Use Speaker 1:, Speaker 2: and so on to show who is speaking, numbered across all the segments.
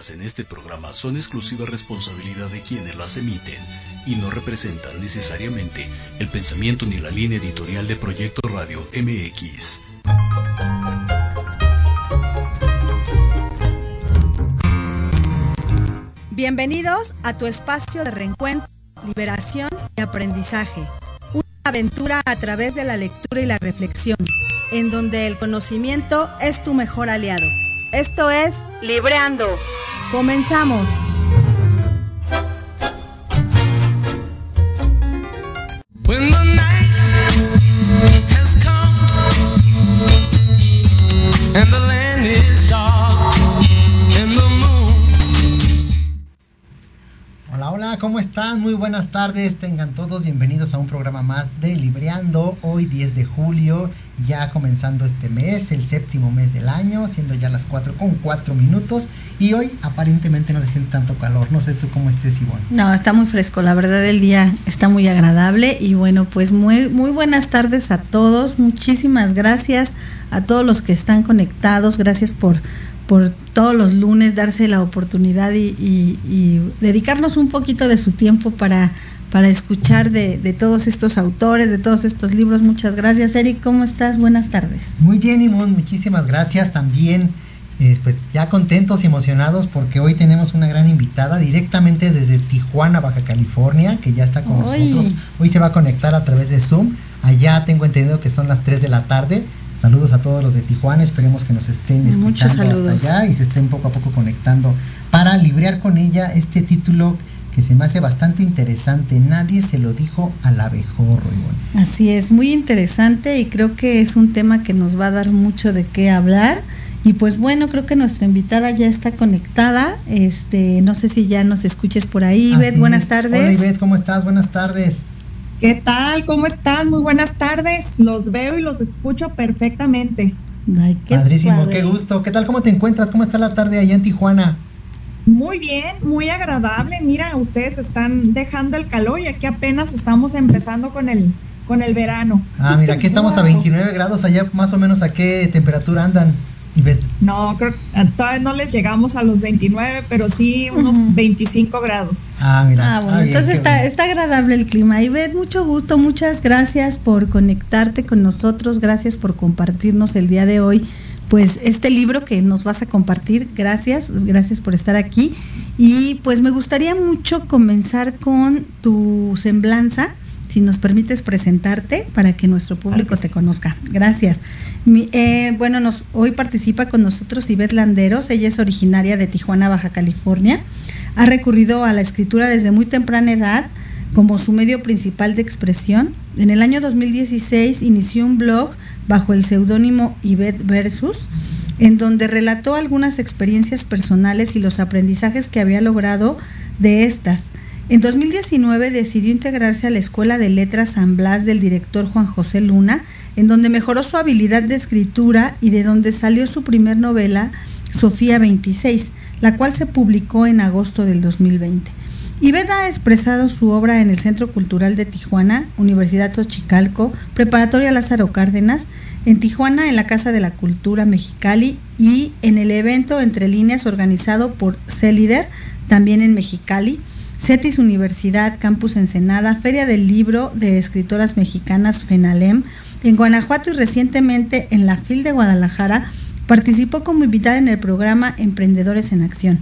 Speaker 1: vertidas en este programa son exclusiva responsabilidad de quienes las emiten y no representan necesariamente el pensamiento ni la línea editorial de Proyecto Radio MX.
Speaker 2: Bienvenidos a tu espacio de reencuentro, liberación y aprendizaje. Una aventura a través de la lectura y la reflexión, en donde el conocimiento es tu mejor aliado. Esto es Libreando. Comenzamos.
Speaker 3: ¿cómo están? Muy buenas tardes, tengan todos bienvenidos a un programa más de Libreando, hoy 10 de julio, ya comenzando este mes, el séptimo mes del año, siendo ya las 4 con 4 minutos, y hoy aparentemente no se siente tanto calor, no sé tú cómo estés Ivonne.
Speaker 2: No, está muy fresco, la verdad el día está muy agradable, y bueno, pues muy, muy buenas tardes a todos, muchísimas gracias a todos los que están conectados, gracias por por todos los lunes darse la oportunidad y, dedicarnos un poquito de su tiempo para, para escuchar de, todos estos autores, de todos estos libros. Muchas gracias, Eric. ¿Cómo estás? Buenas tardes.
Speaker 3: Muy bien, Imón, muchísimas gracias. También, eh, pues ya contentos y emocionados porque hoy tenemos una gran invitada directamente desde Tijuana, Baja California, que ya está con nosotros. Hoy se va a conectar a través de Zoom. Allá tengo entendido que son las 3 de la tarde. Saludos a todos los de Tijuana, esperemos que nos estén escuchando hasta allá y se estén poco a poco conectando para librear con ella este título que se me hace bastante interesante. Nadie se lo dijo al abejorro.
Speaker 2: Así es, muy interesante y creo que es un tema que nos va a dar mucho de qué hablar. Y pues bueno, creo que nuestra invitada ya está conectada. Este, no sé si ya nos escuches por ahí, Ivette. Buenas tardes.
Speaker 3: Hola Ivette, ¿cómo estás? Buenas tardes.
Speaker 4: ¿Qué tal? ¿Cómo están? Muy buenas tardes. Los veo y los escucho perfectamente.
Speaker 3: Ay, qué Padrísimo, qué gusto. ¿Qué tal? ¿Cómo te encuentras? ¿Cómo está la tarde allá en Tijuana?
Speaker 4: Muy bien, muy agradable. Mira, ustedes están dejando el calor y aquí apenas estamos empezando con el con el verano.
Speaker 3: Ah, mira, aquí estamos a 29 grados, allá más o menos a qué temperatura andan.
Speaker 4: No, creo que todavía no les llegamos a los 29, pero sí unos 25 grados.
Speaker 2: Ah, mira. Ah, bueno, ah, entonces está, está agradable el clima. Ivette, mucho gusto, muchas gracias por conectarte con nosotros, gracias por compartirnos el día de hoy. Pues este libro que nos vas a compartir, gracias, gracias por estar aquí. Y pues me gustaría mucho comenzar con tu semblanza si nos permites presentarte para que nuestro público te conozca. Gracias. Eh, bueno, nos, hoy participa con nosotros Ivette Landeros, ella es originaria de Tijuana, Baja California. Ha recurrido a la escritura desde muy temprana edad como su medio principal de expresión. En el año 2016 inició un blog bajo el seudónimo Ivette Versus, en donde relató algunas experiencias personales y los aprendizajes que había logrado de estas en 2019 decidió integrarse a la Escuela de Letras San Blas del director Juan José Luna, en donde mejoró su habilidad de escritura y de donde salió su primer novela, Sofía 26, la cual se publicó en agosto del 2020. Iveda ha expresado su obra en el Centro Cultural de Tijuana, Universidad Tochicalco, Preparatoria Lázaro Cárdenas, en Tijuana en la Casa de la Cultura Mexicali y en el evento Entre Líneas organizado por CELIDER, también en Mexicali, CETIS Universidad, Campus Ensenada, Feria del Libro de Escritoras Mexicanas FENALEM, en Guanajuato y recientemente en la FIL de Guadalajara, participó como invitada en el programa Emprendedores en Acción,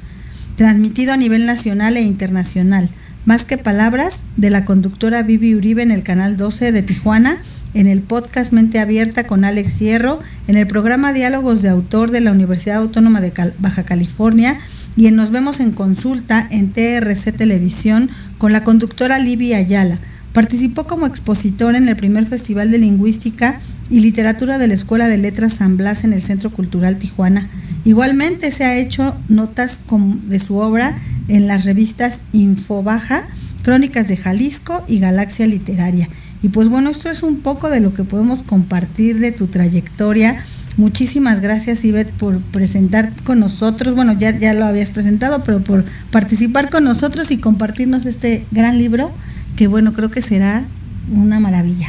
Speaker 2: transmitido a nivel nacional e internacional. Más que palabras, de la conductora Vivi Uribe en el Canal 12 de Tijuana, en el podcast Mente Abierta con Alex Hierro, en el programa Diálogos de Autor de la Universidad Autónoma de Baja California, y en Nos vemos en consulta en TRC Televisión con la conductora Livia Ayala. Participó como expositor en el primer Festival de Lingüística y Literatura de la Escuela de Letras San Blas en el Centro Cultural Tijuana. Igualmente se ha hecho notas de su obra en las revistas Infobaja, Crónicas de Jalisco y Galaxia Literaria. Y pues bueno, esto es un poco de lo que podemos compartir de tu trayectoria Muchísimas gracias, Ivette, por presentar con nosotros. Bueno, ya, ya lo habías presentado, pero por participar con nosotros y compartirnos este gran libro, que bueno, creo que será una maravilla.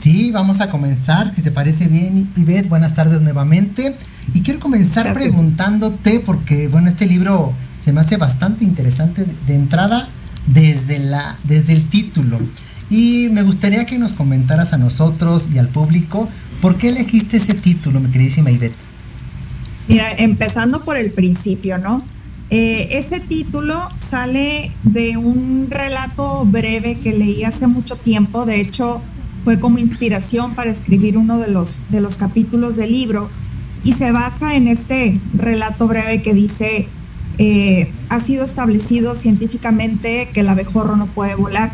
Speaker 3: Sí, vamos a comenzar, si te parece bien, Ivette, buenas tardes nuevamente. Y quiero comenzar preguntándote, porque bueno, este libro se me hace bastante interesante de, entrada desde, la, desde el título. Y me gustaría que nos comentaras a nosotros y al público por qué elegiste ese título, mi queridísima Ivette.
Speaker 4: Mira, empezando por el principio, ¿no? Eh, ese título sale de un relato breve que leí hace mucho tiempo, de hecho fue como inspiración para escribir uno de los, de los capítulos del libro y se basa en este relato breve que dice, eh, ha sido establecido científicamente que el abejorro no puede volar.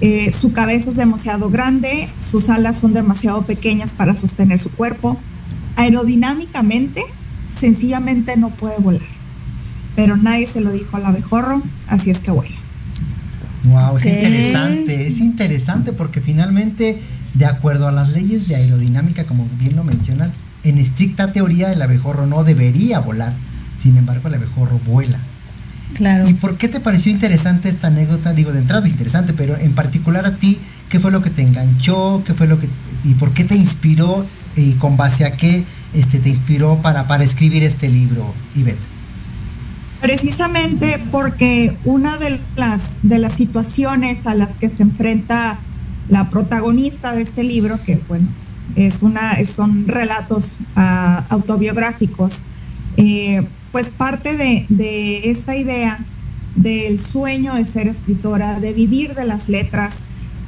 Speaker 4: Eh, su cabeza es demasiado grande, sus alas son demasiado pequeñas para sostener su cuerpo. Aerodinámicamente, sencillamente no puede volar pero nadie se lo dijo al abejorro, así es que vuela.
Speaker 3: Wow, es interesante, es interesante porque finalmente, de acuerdo a las leyes de aerodinámica, como bien lo mencionas, en estricta teoría el abejorro no debería volar, sin embargo el abejorro vuela. Claro. ¿Y por qué te pareció interesante esta anécdota? Digo, de entrada es interesante, pero en particular a ti, ¿qué fue lo que te enganchó? ¿Qué fue lo que y por qué te inspiró y con base a qué este te inspiró para, para escribir este libro, Ivette?
Speaker 4: Precisamente porque una de las, de las situaciones a las que se enfrenta la protagonista de este libro, que bueno, es una, son relatos ah, autobiográficos, eh, pues parte de, esta idea del sueño de ser escritora, de vivir de las letras,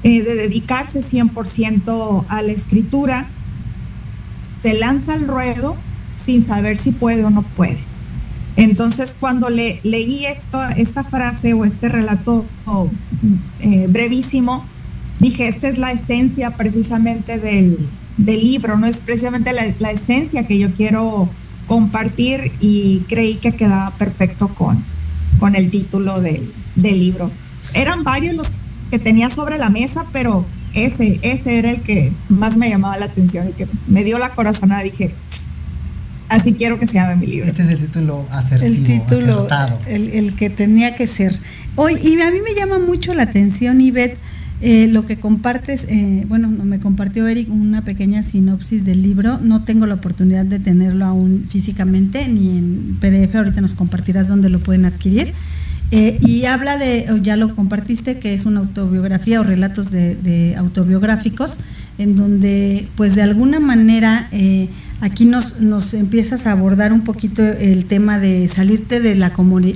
Speaker 4: eh, de dedicarse 100% a la escritura, se lanza al ruedo sin saber si puede o no puede. Entonces, cuando le, leí esto, esta frase o este relato eh, brevísimo, dije, esta es la esencia precisamente del, libro, no es precisamente la, esencia que yo quiero compartir y creí que quedaba perfecto con, con el título del, del libro. Eran varios los que tenía sobre la mesa, pero ese, ese era el que más me llamaba la atención y que me dio la corazonada. Dije, Así quiero que se llame mi libro.
Speaker 3: Este es el título asertivo,
Speaker 2: el título, El, que tenía que ser. Hoy, y a mí me llama mucho la atención, Ivette, eh, lo que compartes, eh, bueno, me compartió Eric una pequeña sinopsis del libro. No tengo la oportunidad de tenerlo aún físicamente ni en PDF. Ahorita nos compartirás dónde lo pueden adquirir. Eh, y habla de, ya lo compartiste, que es una autobiografía o relatos de, autobiográficos, en donde, pues de alguna manera, eh, Aquí nos, nos empiezas a abordar un poquito el tema de salirte de la,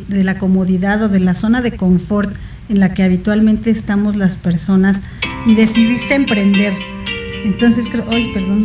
Speaker 2: de la comodidad o de la zona de confort en la que habitualmente estamos las personas y decidiste emprender. Entonces creo, ay, perdón.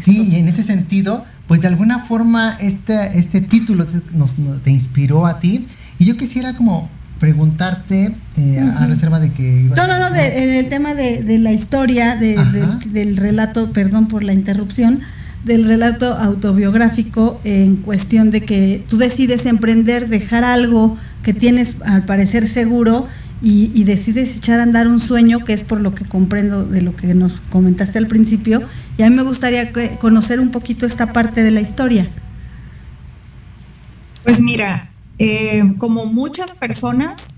Speaker 3: Sí, y en ese sentido, pues de alguna forma este, este título nos, te inspiró a ti. Y yo quisiera como preguntarte, eh, a reserva de que...
Speaker 2: no, no, no, en el tema de, la historia, del relato, perdón por la interrupción, del relato autobiográfico en cuestión de que tú decides emprender, dejar algo que tienes al parecer seguro y, decides echar a andar un sueño, que es por lo que comprendo de lo que nos comentaste al principio, y a mí me gustaría conocer un poquito esta parte de la historia.
Speaker 4: Pues mira, eh, como muchas personas,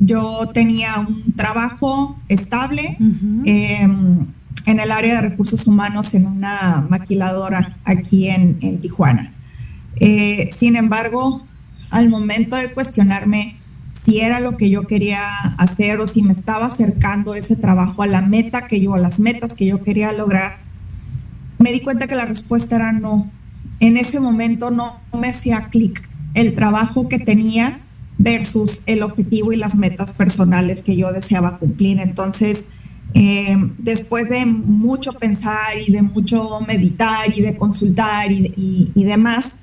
Speaker 4: yo tenía un trabajo estable em, en el área de recursos humanos en una maquiladora aquí en, Tijuana. Eh, sin embargo, al momento de cuestionarme si era lo que yo quería hacer o si me estaba acercando ese trabajo a la meta que yo, a las metas que yo quería lograr, me di cuenta que la respuesta era no. En ese momento no me hacía clic el trabajo que tenía versus el objetivo y las metas personales que yo deseaba cumplir. Entonces, eh, después de mucho pensar y de mucho meditar y de consultar y, demás,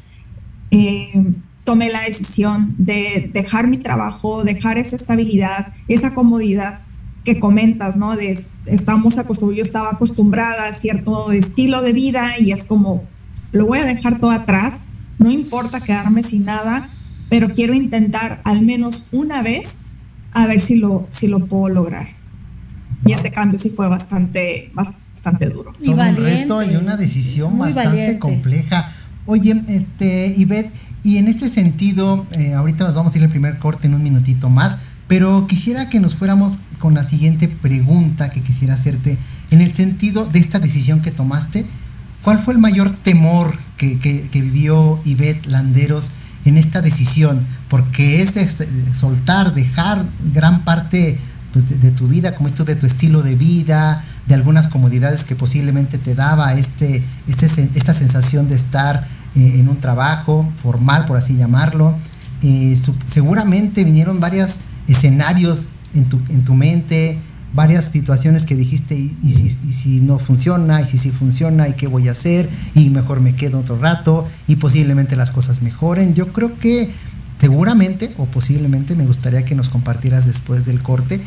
Speaker 4: eh, tomé la decisión de dejar mi trabajo, dejar esa estabilidad, esa comodidad que comentas, ¿no? De estamos acostumbrados, yo estaba acostumbrada a cierto estilo de vida y es como, lo voy a dejar todo atrás no importa quedarme sin nada, pero quiero intentar al menos una vez a ver si lo, si lo puedo lograr. Y ese cambio sí fue bastante, bastante duro.
Speaker 3: Y un reto y una decisión bastante compleja. Oye, este, Ivette, y en este sentido, eh, ahorita nos vamos a ir al primer corte en un minutito más, pero quisiera que nos fuéramos con la siguiente pregunta que quisiera hacerte en el sentido de esta decisión que tomaste ¿cuál fue el mayor temor que, que, vivió Ivette Landeros en esta decisión? Porque es soltar, dejar gran parte pues, de, tu vida, como esto de tu estilo de vida, de algunas comodidades que posiblemente te daba este, este, esta sensación de estar eh, en un trabajo formal, por así llamarlo. Eh, seguramente vinieron varios escenarios en tu, en tu mente, varias situaciones que dijiste, y, si, no funciona, y si sí funciona, y qué voy a hacer, y mejor me quedo otro rato, y posiblemente las cosas mejoren. Yo creo que seguramente o posiblemente me gustaría que nos compartieras después del corte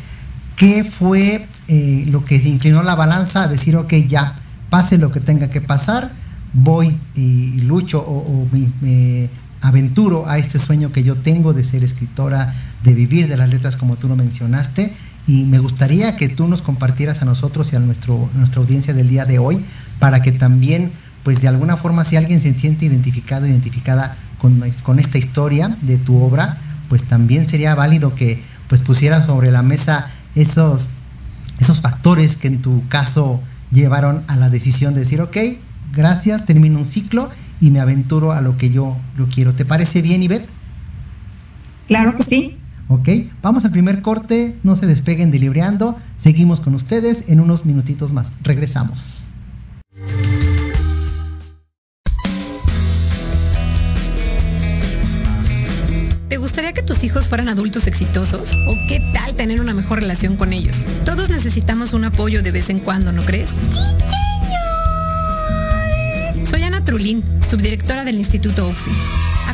Speaker 3: qué fue eh, lo que inclinó la balanza a decir, ok, ya, pase lo que tenga que pasar, voy y lucho o, me, aventuro a este sueño que yo tengo de ser escritora, de vivir de las letras como tú lo mencionaste. Y me gustaría que tú nos compartieras a nosotros y a nuestro, nuestra audiencia del día de hoy para que también, pues de alguna forma, si alguien se siente identificado, identificada con, con esta historia de tu obra, pues también sería válido que pues pusiera sobre la mesa esos, esos factores que en tu caso llevaron a la decisión de decir, ok, gracias, termino un ciclo y me aventuro a lo que yo lo quiero. ¿Te parece bien, Ivette?
Speaker 4: Claro que sí.
Speaker 3: Ok, vamos al primer corte, no se despeguen de Libreando, seguimos con ustedes en unos minutitos más, regresamos.
Speaker 5: ¿Te gustaría que tus hijos fueran adultos exitosos? ¿O qué tal tener una mejor relación con ellos? Todos necesitamos un apoyo de vez en cuando, ¿no crees? Soy Ana Trulín, subdirectora del Instituto OFI.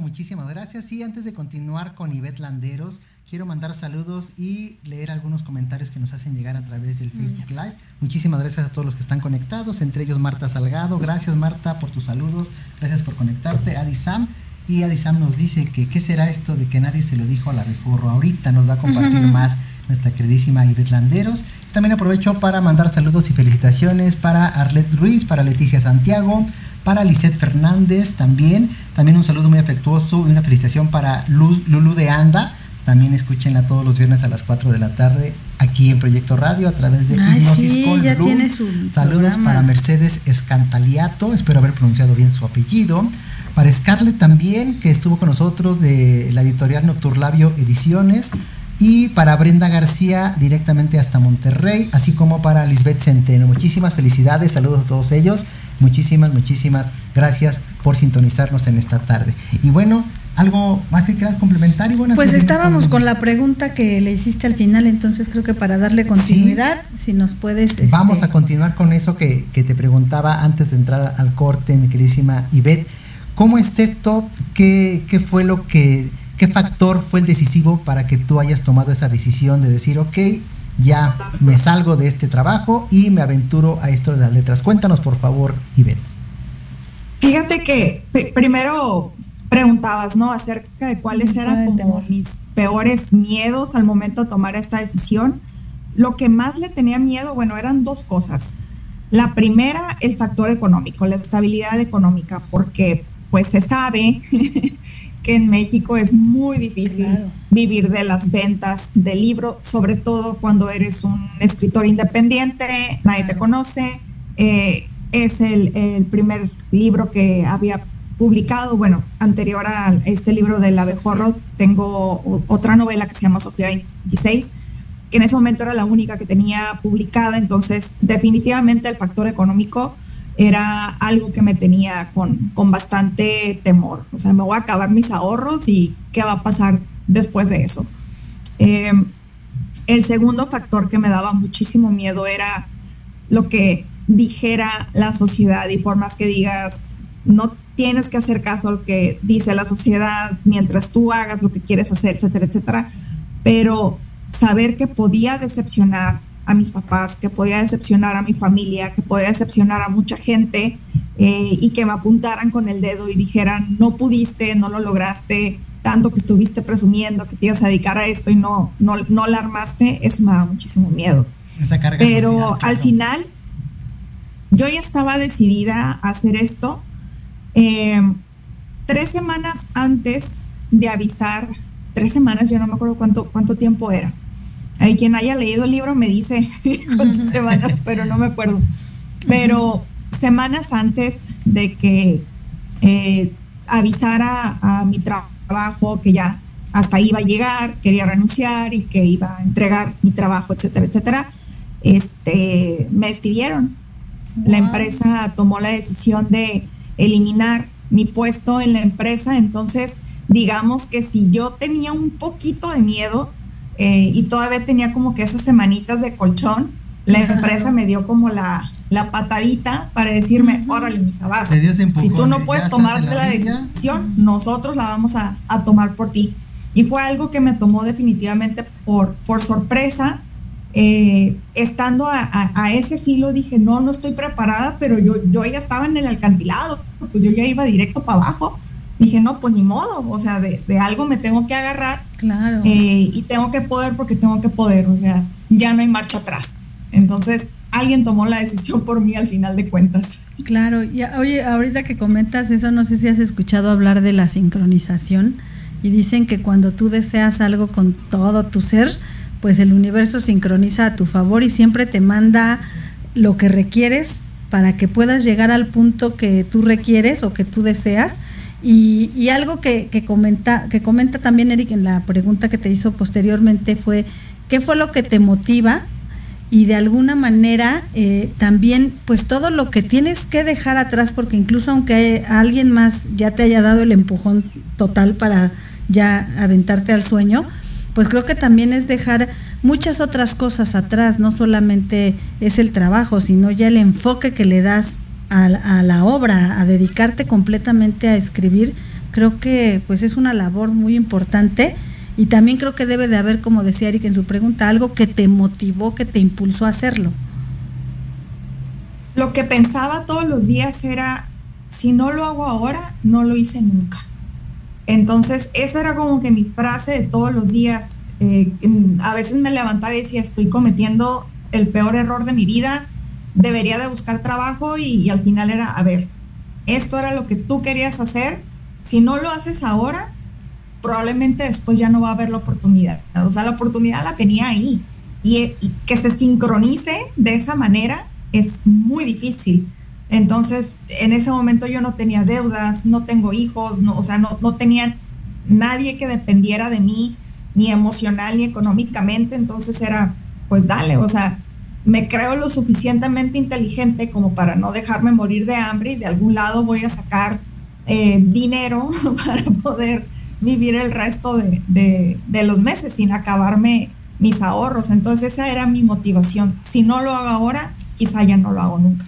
Speaker 3: Muchísimas gracias. Y antes de continuar con Ivette Landeros, quiero mandar saludos y leer algunos comentarios que nos hacen llegar a través del Facebook Live. Muchísimas gracias a todos los que están conectados, entre ellos Marta Salgado. Gracias Marta por tus saludos, gracias por conectarte. Adi Sam. Y Adi Sam nos dice que qué será esto de que nadie se lo dijo a la abejorro. Ahorita nos va a compartir más nuestra queridísima Ivette Landeros. También aprovecho para mandar saludos y felicitaciones para Arlet Ruiz, para Leticia Santiago, para Lisette Fernández también. También un saludo muy afectuoso y una felicitación para Lulu de Anda también escúchenla todos los viernes a las 4 de la tarde aquí en Proyecto Radio a través de
Speaker 2: Hipnosis con ya tiene su
Speaker 3: Saludos para Mercedes Escantaliato, espero haber pronunciado bien su apellido. Para Scarlett también, que estuvo con nosotros de la editorial Nocturlabio Ediciones. Y para Brenda García directamente hasta Monterrey, así como para Lisbeth Centeno. Muchísimas felicidades, saludos a todos ellos, muchísimas, muchísimas gracias por sintonizarnos en esta tarde. Y bueno, algo más que quieras complementar y bueno
Speaker 2: pues estábamos con, la pregunta que le hiciste al final entonces creo que para darle continuidad si nos puedes
Speaker 3: vamos
Speaker 2: este,
Speaker 3: a continuar con eso que, que, te preguntaba antes de entrar al corte mi queridísima Ivette. Cómo es esto qué, qué fue lo que qué factor fue el decisivo para que tú hayas tomado esa decisión de decir ok ya me salgo de este trabajo y me aventuro a esto de las letras cuéntanos por favor Ivette
Speaker 4: fíjate que primero preguntabas, ¿no? Acerca de cuáles eran como mis peores miedos al momento de tomar esta decisión. Lo que más le tenía miedo, bueno, eran dos cosas. La primera, el factor económico, la estabilidad económica, porque pues se sabe que en México es muy difícil vivir de las ventas del libro, sobre todo cuando eres un escritor independiente, nadie te conoce. Eh, es el, el, primer libro que había publicado, bueno, anterior a este libro del abejorro, tengo otra novela que se llama Sofía 26, que en ese momento era la única que tenía publicada, entonces definitivamente el factor económico era algo que me tenía con, con bastante temor. O sea, me voy a acabar mis ahorros y qué va a pasar después de eso. Em, el segundo factor que me daba muchísimo miedo era lo que dijera la sociedad y por más que digas, no tienes que hacer caso a lo que dice la sociedad mientras tú hagas lo que quieres hacer, etcétera, etcétera. Pero saber que podía decepcionar a mis papás, que podía decepcionar a mi familia, que podía decepcionar a mucha gente eh, y que me apuntaran con el dedo y dijeran, no pudiste, no lo lograste, tanto que estuviste presumiendo que te ibas a dedicar a esto y no, no, no la armaste, eso me da muchísimo miedo. Pero al final, yo ya estaba decidida a hacer esto eh, tres semanas antes de avisar, tres semanas, yo no me acuerdo cuánto, cuánto tiempo era. Hay quien haya leído el libro me dice cuántas semanas, pero no me acuerdo. Pero semanas antes de que eh, avisara a mi trabajo que ya hasta iba a llegar, quería renunciar y que iba a entregar mi trabajo, etcétera, etcétera, este, me despidieron. La empresa tomó la decisión de eliminar mi puesto en la empresa. Entonces, digamos que si yo tenía un poquito de miedo eh, y todavía tenía como que esas semanitas de colchón, la empresa me dio como la, la patadita para decirme, órale, mija, vas. Si tú no puedes tomarte la, decisión, nosotros la vamos a, a, tomar por ti. Y fue algo que me tomó definitivamente por, por sorpresa eh, estando a, ese filo dije, no, no estoy preparada, pero yo, yo ya estaba en el alcantilado, pues yo ya iba directo para abajo. Dije, no, pues ni modo, o sea, de, algo me tengo que agarrar.
Speaker 2: Claro.
Speaker 4: Eh, y tengo que poder porque tengo que poder, o sea, ya no hay marcha atrás. Entonces, alguien tomó la decisión por mí al final de cuentas.
Speaker 2: Claro, y oye, ahorita que comentas eso, no sé si has escuchado hablar de la sincronización y dicen que cuando tú deseas algo con todo tu ser, pues el universo sincroniza a tu favor y siempre te manda lo que requieres para que puedas llegar al punto que tú requieres o que tú deseas. Y, algo que, comenta, que comenta también Eric en la pregunta que te hizo posteriormente fue, ¿qué fue lo que te motiva? Y de alguna manera eh, también, pues todo lo que tienes que dejar atrás, porque incluso aunque alguien más ya te haya dado el empujón total para ya aventarte al sueño, pues creo que también es dejar muchas otras cosas atrás, no solamente es el trabajo, sino ya el enfoque que le das a, la obra, a dedicarte completamente a escribir, creo que pues es una labor muy importante y también creo que debe de haber, como decía Eric en su pregunta, algo que te motivó, que te impulsó a hacerlo.
Speaker 4: Lo que pensaba todos los días era, si no lo hago ahora, no lo hice nunca. Entonces, eso era como que mi frase de todos los días. Eh, a veces me levantaba y decía, estoy cometiendo el peor error de mi vida, debería de buscar trabajo y, al final era, a ver, esto era lo que tú querías hacer, si no lo haces ahora, probablemente después ya no va a haber la oportunidad. O sea, la oportunidad la tenía ahí y, que se sincronice de esa manera es muy difícil. Entonces, en ese momento yo no tenía deudas, no tengo hijos, no, o sea, no, no tenía nadie que dependiera de mí. ni emocional ni económicamente, entonces era, pues dale, o sea, me creo lo suficientemente inteligente como para no dejarme morir de hambre y de algún lado voy a sacar eh, dinero para poder vivir el resto de, los meses sin acabarme mis ahorros. Entonces esa era mi motivación. Si no lo hago ahora, quizá ya no lo hago nunca.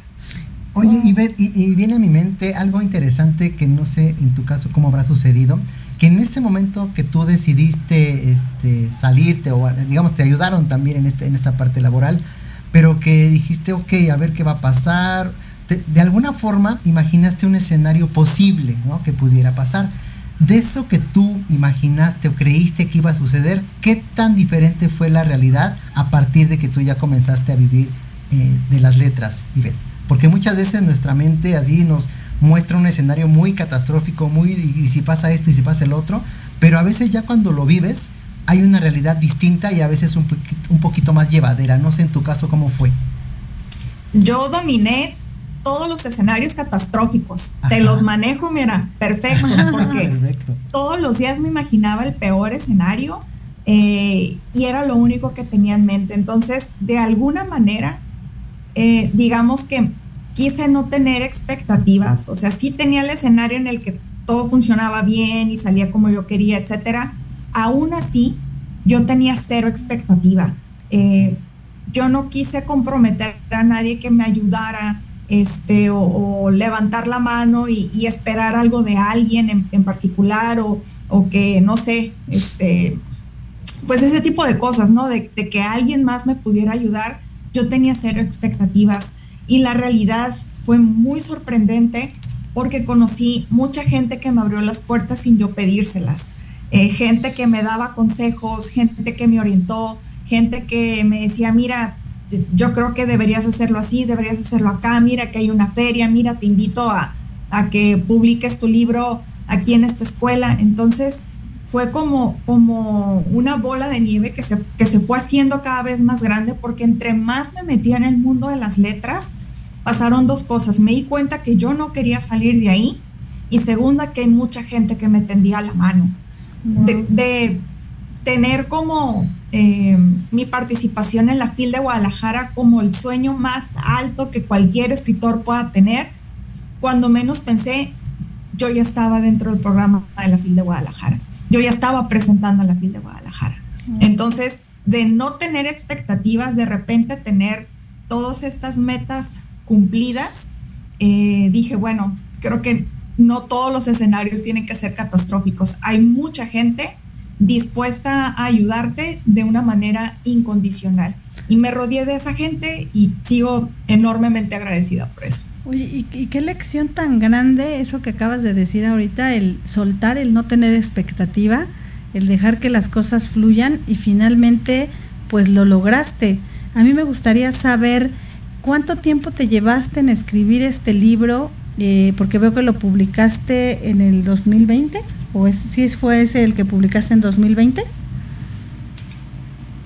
Speaker 3: Oye, y, y, viene a mi mente algo interesante que no sé en tu caso cómo habrá sucedido, que en ese momento que tú decidiste este, salirte o digamos te ayudaron también en, este, en esta parte laboral, pero que dijiste, ok, a ver qué va a pasar, de, alguna forma imaginaste un escenario posible ¿no? que pudiera pasar. De eso que tú imaginaste o creíste que iba a suceder, ¿qué tan diferente fue la realidad a partir de que tú ya comenzaste a vivir eh, de las letras, Ivette? Porque muchas veces nuestra mente así nos muestra un escenario muy catastrófico, muy y si pasa esto y si pasa el otro, pero a veces ya cuando lo vives hay una realidad distinta y a veces un, un poquito más llevadera. No sé en tu caso cómo fue.
Speaker 4: Yo dominé todos los escenarios catastróficos. Te los manejo, mira, perfecto, porque todos los días me imaginaba el peor escenario eh, y era lo único que tenía en mente. Entonces, de alguna manera, eh, digamos que quise no tener expectativas, o sea, sí tenía el escenario en el que todo funcionaba bien y salía como yo quería, etcétera. Aún así, yo tenía cero expectativa. Eh, yo no quise comprometer a nadie que me ayudara este, o, levantar la mano y, esperar algo de alguien en, particular o, que, no sé, este, pues ese tipo de cosas, ¿no? De, que alguien más me pudiera ayudar, yo tenía cero expectativas y la realidad fue muy sorprendente porque conocí mucha gente que me abrió las puertas sin yo pedírselas, eh, gente que me daba consejos, gente que me orientó, gente que me decía, mira, yo creo que deberías hacerlo así, deberías hacerlo acá, mira que hay una feria, mira, te invito a, que publiques tu libro aquí en esta escuela. Entonces fue como, como una bola de nieve que se, que se fue haciendo cada vez más grande porque entre más me metía en el mundo de las letras, pasaron dos cosas. Me di cuenta que yo no quería salir de ahí y segunda, que hay mucha gente que me tendía la mano. De tener como eh, mi participación en la FIL de Guadalajara como el sueño más alto que cualquier escritor pueda tener. Cuando menos pensé, yo ya estaba dentro del programa de la FIL de Guadalajara. Yo ya estaba presentando la FIL de Guadalajara. Entonces, de no tener expectativas, de repente tener todas estas metas cumplidas, eh, dije, bueno, creo que no todos los escenarios tienen que ser catastróficos. Hay mucha gente dispuesta a ayudarte de una manera incondicional. Y me rodeé de esa gente y sigo enormemente agradecida por eso.
Speaker 2: Oye, ¿y, qué lección tan grande eso que acabas de decir ahorita, el soltar, el no tener expectativa, el dejar que las cosas fluyan y finalmente pues lo lograste. A mí me gustaría saber cuánto tiempo te llevaste en escribir este libro, eh, porque veo que lo publicaste en el 2020. ¿O es, si fue ese el que publicaste en 2020?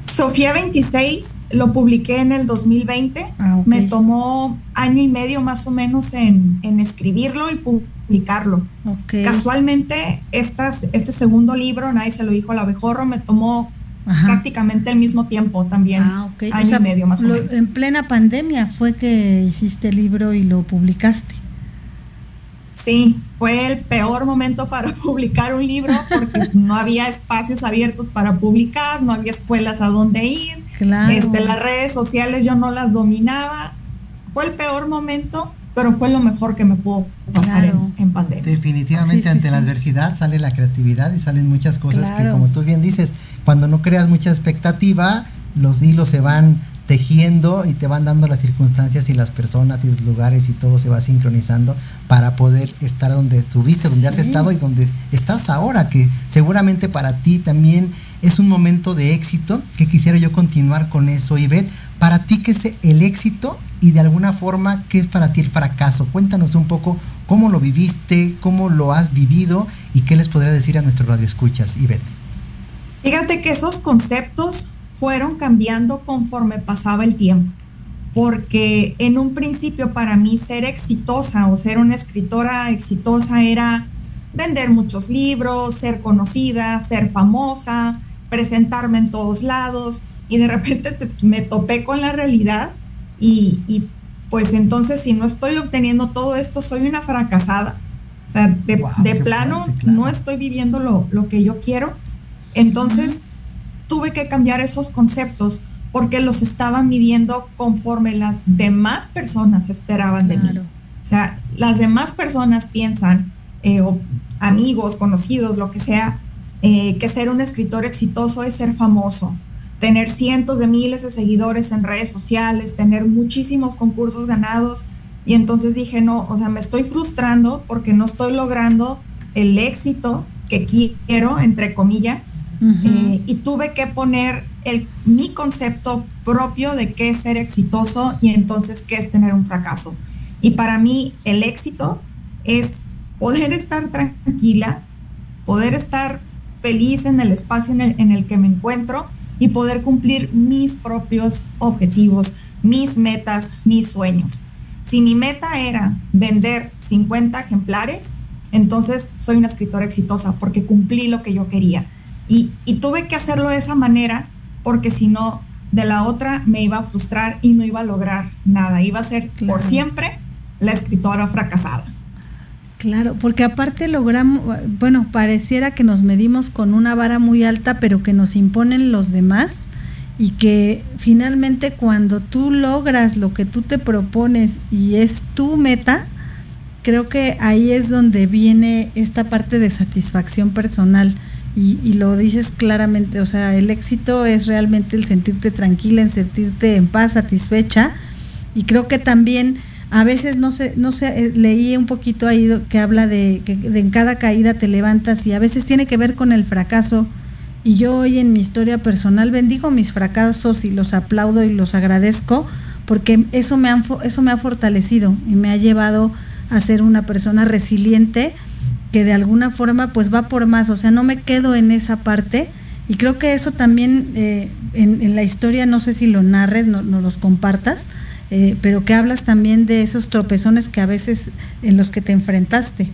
Speaker 4: Sofía 26 lo publiqué en el 2020. Ah, Me tomó año y medio más o menos en, escribirlo y publicarlo. Casualmente, estas, este segundo libro, Nadie se lo dijo al abejorro, me tomó prácticamente el mismo tiempo también. Ah, año y medio más o menos.
Speaker 2: En plena pandemia fue que hiciste el libro y lo publicaste.
Speaker 4: Sí, fue el peor momento para publicar un libro porque no había espacios abiertos para publicar, no había escuelas a donde ir. Este, las redes sociales yo no las dominaba. Fue el peor momento, pero fue lo mejor que me pudo pasar en, pandemia.
Speaker 3: Definitivamente ante la adversidad sale la creatividad y salen muchas cosas que como tú bien dices, cuando no creas mucha expectativa, los hilos se van tejiendo y te van dando las circunstancias y las personas y los lugares y todo se va sincronizando para poder estar donde estuviste, donde has estado y donde estás ahora, que seguramente para ti también es un momento de éxito, que quisiera yo continuar con eso, Ivette. Para ti, ¿qué es el éxito? Y de alguna forma, ¿qué es para ti el fracaso? Cuéntanos un poco cómo lo viviste, cómo lo has vivido y qué les podría decir a nuestros radioescuchas, Ivette.
Speaker 4: Fíjate que esos conceptos fueron cambiando conforme pasaba el tiempo. Porque en un principio para mí ser exitosa o ser una escritora exitosa era vender muchos libros, ser conocida, ser famosa, presentarme en todos lados y de repente me topé con la realidad y, pues entonces si no estoy obteniendo todo esto, soy una fracasada. O sea, de, plano no estoy viviendo lo, lo, que yo quiero. Entonces tuve que cambiar esos conceptos porque los estaba midiendo conforme las demás personas esperaban de mí. O sea, las demás personas piensan, eh, o amigos, conocidos, lo que sea, eh, que ser un escritor exitoso es ser famoso, tener cientos de miles de seguidores en redes sociales, tener muchísimos concursos ganados. Y entonces dije, no, o sea, me estoy frustrando porque no estoy logrando el éxito que quiero, entre comillas, eh, y tuve que poner mi concepto propio de qué es ser exitoso y entonces qué es tener un fracaso. Y para mí el éxito es poder estar tranquila, poder estar feliz en el espacio en el que me encuentro y poder cumplir mis propios objetivos, mis metas, mis sueños. Si mi meta era vender 50 ejemplares, entonces soy una escritora exitosa porque cumplí lo que yo quería. Y, tuve que hacerlo de esa manera porque si no, de la otra me iba a frustrar y no iba a lograr nada. Iba a ser por siempre la escritora fracasada.
Speaker 2: Claro, porque aparte logramos, bueno, pareciera que nos medimos con una vara muy alta, pero que nos imponen los demás y que finalmente cuando tú logras lo que tú te propones y es tu meta, creo que ahí es donde viene esta parte de satisfacción personal y, lo dices claramente, o sea, el éxito es realmente el sentirte tranquila, el sentirte en paz, satisfecha. Y creo que también a veces no sé, no sé, eh, leí un poquito ahí que habla de que en cada caída te levantas y a veces tiene que ver con el fracaso. Y yo hoy en mi historia personal bendigo mis fracasos y los aplaudo y los agradezco porque eso me, eso me ha fortalecido y me ha llevado a ser una persona resiliente que de alguna forma pues va por más, o sea, no me quedo en esa parte. Y creo que eso también eh, en, la historia, no sé si lo narres, no, no los compartas, eh, pero que hablas también de esos tropezones que a veces en los que te enfrentaste.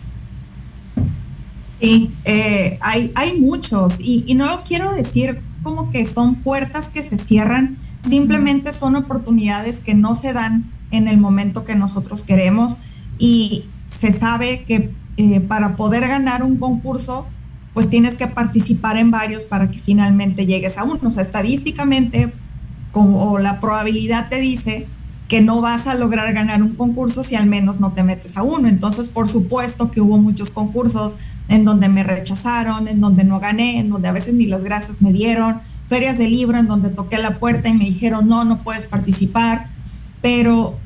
Speaker 4: Sí, eh, hay, hay muchos. Y, y no lo quiero decir como que son puertas que se cierran, simplemente son oportunidades que no se dan en el momento que nosotros queremos. Y se sabe que eh, para poder ganar un concurso, pues tienes que participar en varios para que finalmente llegues a uno. O sea, estadísticamente, como la probabilidad te dice que no vas a lograr ganar un concurso si al menos no te metes a uno. Entonces, por supuesto que hubo muchos concursos en donde me rechazaron, en donde no gané, en donde a veces ni las gracias me dieron, ferias de libro en donde toqué la puerta y me dijeron, no, no puedes participar. Pero,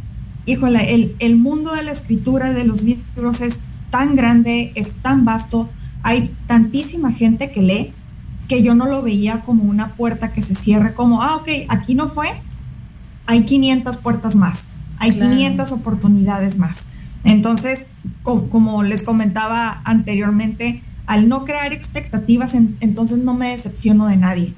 Speaker 4: híjole, el mundo de la escritura de los libros es tan grande, es tan vasto, hay tantísima gente que lee que yo no lo veía como una puerta que se cierre, como, ah, ok, aquí no fue, hay 500 puertas más, hay 500 oportunidades más. Entonces, como les comentaba anteriormente, al no crear expectativas, entonces no me decepciono de nadie,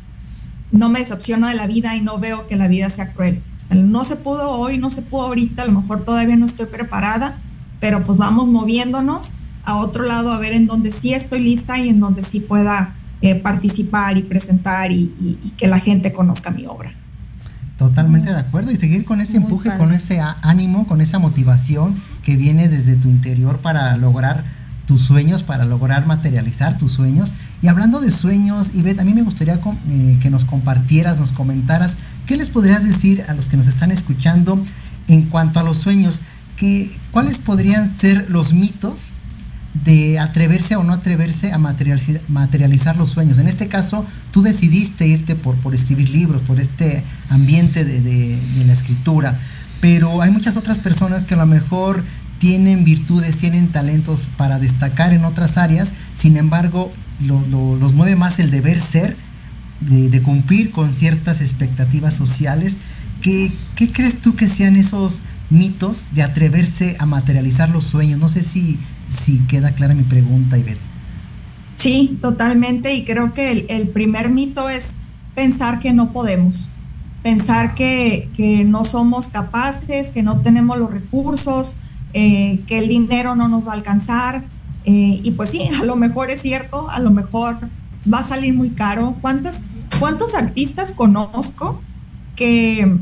Speaker 4: no me decepciono de la vida y no veo que la vida sea cruel. No se pudo hoy, no se pudo ahorita, a lo mejor todavía no estoy preparada, pero pues vamos moviéndonos a otro lado a ver en donde sí estoy lista y en donde sí pueda eh, participar y presentar y, que la gente conozca mi obra.
Speaker 3: Totalmente de acuerdo y seguir con ese empuje, con ese ánimo, con esa motivación que viene desde tu interior para lograr tus sueños, para lograr materializar tus sueños. Y hablando de sueños, Ivette, a mí me gustaría eh, que nos compartieras, nos comentaras, ¿qué les podrías decir a los que nos están escuchando en cuanto a los sueños? ¿Cuáles podrían ser los mitos de atreverse o no atreverse a materializar, los sueños? En este caso, tú decidiste irte por, escribir libros, por este ambiente de, la escritura, pero hay muchas otras personas que a lo mejor tienen virtudes, tienen talentos para destacar en otras áreas, sin embargo, los mueve más el deber ser, de, cumplir con ciertas expectativas sociales. ¿Qué, ¿Qué crees tú que sean esos mitos de atreverse a materializar los sueños. No sé si, si queda clara mi pregunta, Ivette.
Speaker 4: Sí, totalmente. Y creo que el, primer mito es pensar que no podemos, pensar que, no somos capaces, que no tenemos los recursos, eh, que el dinero no nos va a alcanzar. Eh, y pues sí, a lo mejor es cierto, a lo mejor va a salir muy caro. ¿Cuántas, ¿Cuántos artistas conozco que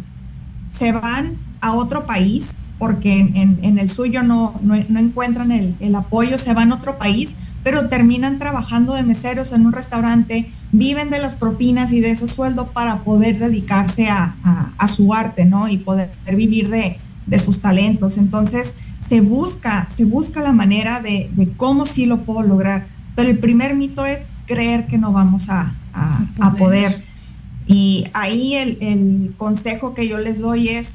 Speaker 4: se van a otro país porque en, el suyo no, no, encuentran el, el, apoyo, se van a otro país, pero terminan trabajando de meseros en un restaurante, viven de las propinas y de ese sueldo para poder dedicarse a, a, su arte, ¿no? Y poder vivir de, de, sus talentos. Entonces, se busca, se busca la manera de, de, cómo sí lo puedo lograr. Pero el primer mito es creer que no vamos a, a poder. Y ahí el, el consejo que yo les doy es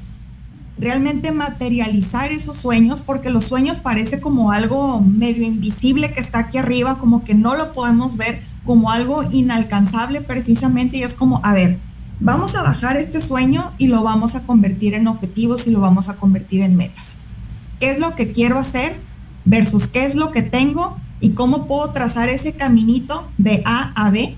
Speaker 4: realmente materializar esos sueños, porque los sueños parece como algo medio invisible que está aquí arriba, como que no lo podemos ver como algo inalcanzable precisamente, y es como, a ver, vamos a bajar este sueño y lo vamos a convertir en objetivos y lo vamos a convertir en metas. ¿Qué es lo que quiero hacer versus qué es lo que tengo y cómo puedo trazar ese caminito de A a B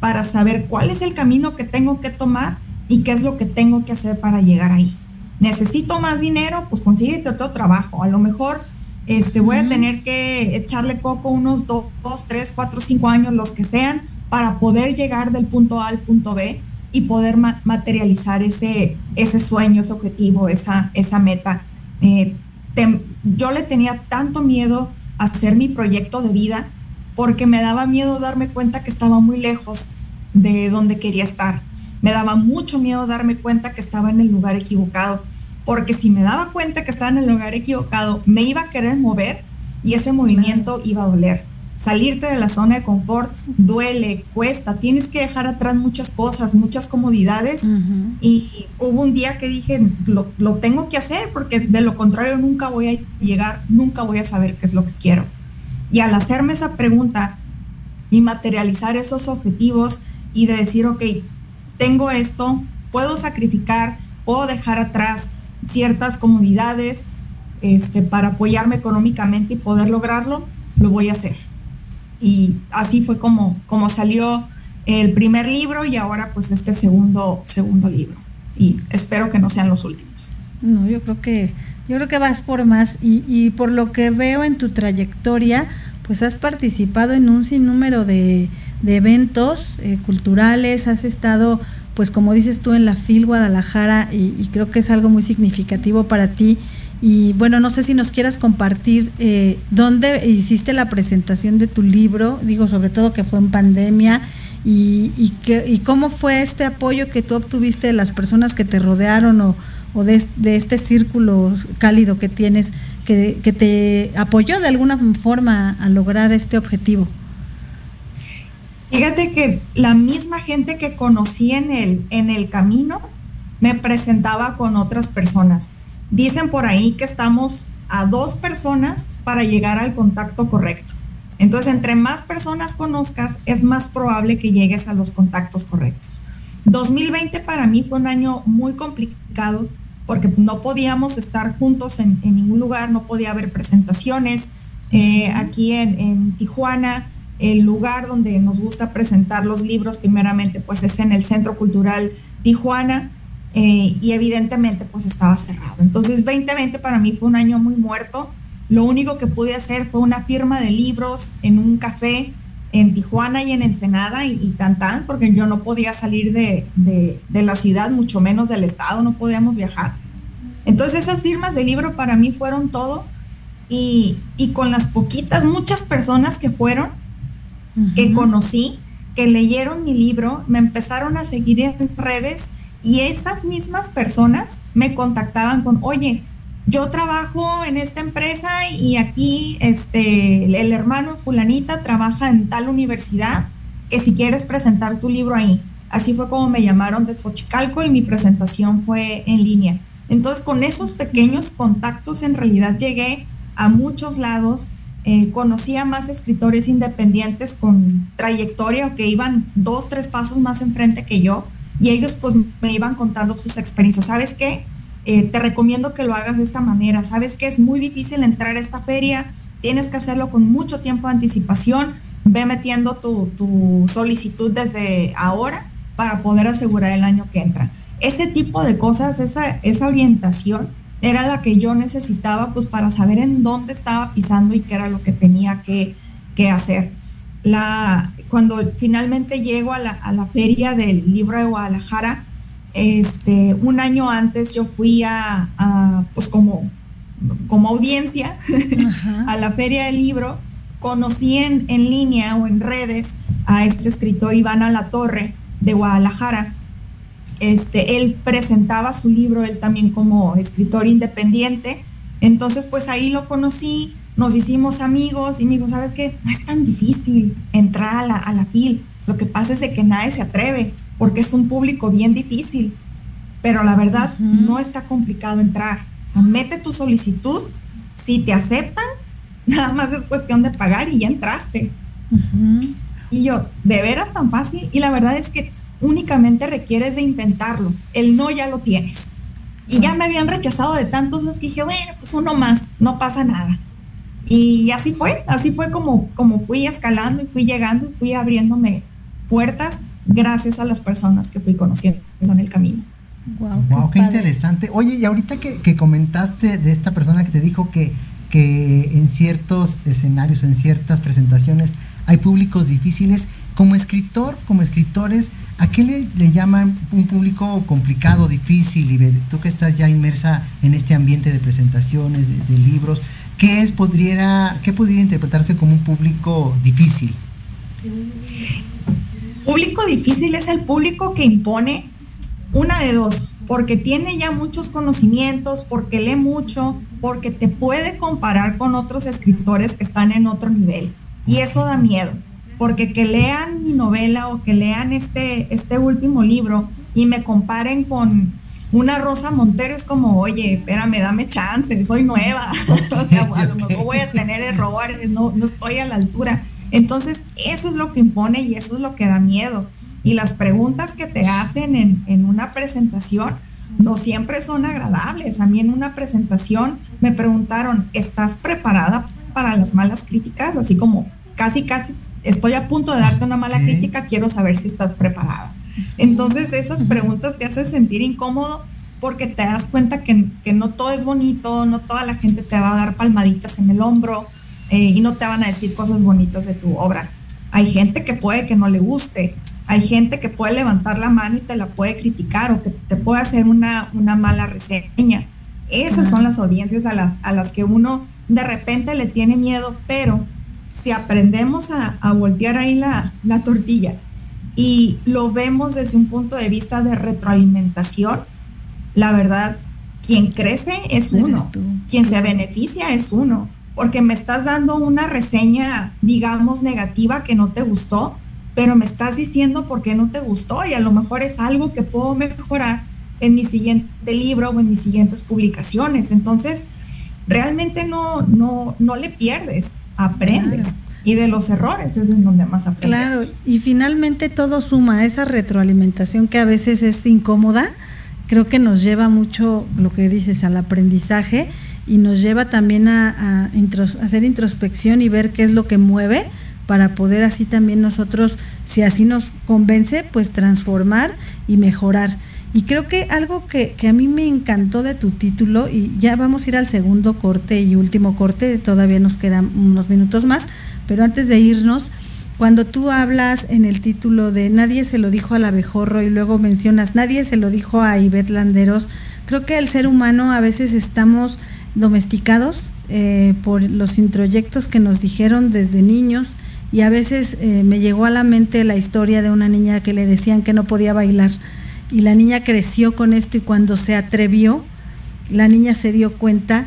Speaker 4: para saber cuál es el camino que tengo que tomar y qué es lo que tengo que hacer para llegar ahí? Necesito más dinero, pues consíguete otro trabajo. A lo mejor este, voy a tener que echarle coco unos dos, tres, cuatro, cinco años, los que sean, para poder llegar del punto A al punto B y poder materializar ese, ese sueño, ese objetivo, esa, esa meta. Eh, yo le tenía tanto miedo a hacer mi proyecto de vida porque me daba miedo darme cuenta que estaba muy lejos de donde quería estar me daba mucho miedo darme cuenta que estaba en el lugar equivocado, porque si me daba cuenta que estaba en el lugar equivocado, me iba a querer mover y ese movimiento iba a doler. Salirte de la zona de confort duele, cuesta, tienes que dejar atrás muchas cosas, muchas comodidades. Y hubo un día que dije, lo, lo tengo que hacer porque de lo contrario nunca voy a llegar, nunca voy a saber qué es lo que quiero. Y al hacerme esa pregunta y materializar esos objetivos y de decir, ok, tengo esto, puedo sacrificar, puedo dejar atrás ciertas comodidades este, para apoyarme económicamente y poder lograrlo, lo voy a hacer. Y así fue como, como salió el primer libro y ahora pues este segundo, segundo libro. Y espero que no sean los últimos.
Speaker 2: No, yo creo que, yo creo que vas por más y, y por lo que veo en tu trayectoria, pues has participado en un sinnúmero de, de eventos eh, culturales, has estado, pues como dices tú, en la FIL Guadalajara y, creo que es algo muy significativo para ti. Y bueno, no sé si nos quieras compartir eh, dónde hiciste la presentación de tu libro, digo sobre todo que fue en pandemia, y, y, que, y cómo fue este apoyo que tú obtuviste de las personas que te rodearon o, o de, de, este círculo cálido que tienes, que, que te apoyó de alguna forma a lograr este objetivo.
Speaker 4: Fíjate que la misma gente que conocí en el, en el camino me presentaba con otras personas. Dicen por ahí que estamos a dos personas para llegar al contacto correcto. Entonces, entre más personas conozcas, es más probable que llegues a los contactos correctos. 2020 para mí fue un año muy complicado porque no podíamos estar juntos en, ningún lugar, no podía haber presentaciones. Eh, aquí en, en Tijuana el lugar donde nos gusta presentar los libros primeramente pues es en el Centro Cultural Tijuana eh, y evidentemente pues estaba cerrado. Entonces 2020 para mí fue un año muy muerto. Lo único que pude hacer fue una firma de libros en un café en Tijuana y en Ensenada y, y tan tan, porque yo no podía salir de, de, la ciudad, mucho menos del estado, no podíamos viajar. Entonces esas firmas de libro para mí fueron todo y, y con las poquitas, muchas personas que fueron, que conocí, que leyeron mi libro, me empezaron a seguir en redes y esas mismas personas me contactaban con, oye, yo trabajo en esta empresa y aquí este, el hermano fulanita trabaja en tal universidad, que si quieres presentar tu libro ahí. Así fue como me llamaron de Xochicalco y mi presentación fue en línea. Entonces, con esos pequeños contactos en realidad llegué a muchos lados eh, conocía más escritores independientes con trayectoria o que iban dos, tres pasos más enfrente que yo y ellos pues me iban contando sus experiencias. ¿Sabes qué? Eh, te recomiendo que lo hagas de esta manera. ¿Sabes qué? Es muy difícil entrar a esta feria, tienes que hacerlo con mucho tiempo de anticipación. Ve metiendo tu, tu solicitud desde ahora para poder asegurar el año que entra. Ese tipo de cosas, esa, esa orientación era la que yo necesitaba pues para saber en dónde estaba pisando y qué era lo que tenía que, hacer. la, cuando finalmente llego a la, a la feria del libro de Guadalajara, este, un año antes yo fui a, pues como, como audiencia a la feria del libro, conocí en, en línea o en redes a este escritor Iván Alatorre de Guadalajara. Este, él presentaba su libro, él también como escritor independiente. Entonces, pues ahí lo conocí, nos hicimos amigos y me dijo, ¿sabes qué? No es tan difícil entrar a la, a la FIL. Lo que pasa es que nadie se atreve porque es un público bien difícil. Pero la verdad, no está complicado entrar. O sea, mete tu solicitud. Si te aceptan, nada más es cuestión de pagar y ya entraste. Y yo, ¿de veras tan fácil? Y la verdad es que únicamente requieres de intentarlo. El no ya lo tienes. Y ya me habían rechazado de tantos los que dije, bueno, pues uno más, no pasa nada. Y así fue, así fue como, como fui escalando y fui llegando y fui abriéndome puertas gracias a las personas que fui conociendo en el camino.
Speaker 3: Wow, qué, interesante. Oye, y ahorita que, comentaste de esta persona que te dijo que, que en ciertos escenarios, en ciertas presentaciones, hay públicos difíciles, como escritor, como escritores, ¿a qué le, llaman un público complicado, difícil? Y tú que estás ya inmersa en este ambiente de presentaciones, de, libros, ¿qué es, podría, qué podría interpretarse como un público difícil?
Speaker 4: Público difícil es el público que impone una de dos, porque tiene ya muchos conocimientos, porque lee mucho, porque te puede comparar con otros escritores que están en otro nivel. Y eso da miedo, porque que lean mi novela o que lean este, este último libro y me comparen con una Rosa Montero es como, oye, espérame, dame chance, soy nueva. o sea, a lo mejor voy a tener errores, no, no estoy a la altura. Entonces, eso es lo que impone y eso es lo que da miedo. Y las preguntas que te hacen en, en una presentación no siempre son agradables. A mí en una presentación me preguntaron, ¿estás preparada para las malas críticas? Así como, casi, casi, estoy a punto de darte una mala crítica, quiero saber si estás preparada. Entonces esas preguntas te hacen sentir incómodo porque te das cuenta que, que, no todo es bonito, no toda la gente te va a dar palmaditas en el hombro, eh, y no te van a decir cosas bonitas de tu obra. Hay gente que puede que no le guste, hay gente que puede levantar la mano y te la puede criticar o que te puede hacer una, una mala reseña. Esas son las audiencias a las, a las que uno de repente le tiene miedo, pero si aprendemos a, a voltear ahí la, la tortilla y lo vemos desde un punto de vista de retroalimentación, la verdad, quien crece es uno, quien se beneficia es uno porque me estás dando una reseña, digamos, negativa que no te gustó, pero me estás diciendo por qué no te gustó y a lo mejor es algo que puedo mejorar en mi siguiente libro o en mis siguientes publicaciones. Entonces, realmente no, no, no le pierdes, aprendes. Y de los errores es en donde más aprendes.
Speaker 2: Claro, y finalmente todo suma, esa retroalimentación que a veces es incómoda, creo que nos lleva mucho, lo que dices, al aprendizaje y nos lleva también a, hacer introspección y ver qué es lo que mueve para poder así también nosotros, si así nos convence, pues transformar y mejorar. Y creo que algo que, a mí me encantó de tu título, y ya vamos a ir al segundo corte y último corte, todavía nos quedan unos minutos más, pero antes de irnos, cuando tú hablas en el título de Nadie se lo dijo al abejorro y luego mencionas Nadie se lo dijo a Ivette Landeros, creo que el ser humano a veces estamos domesticados eh, por los introyectos que nos dijeron desde niños y a veces eh, me llegó a la mente la historia de una niña que le decían que no podía bailar y la niña creció con esto y cuando se atrevió, la niña se dio cuenta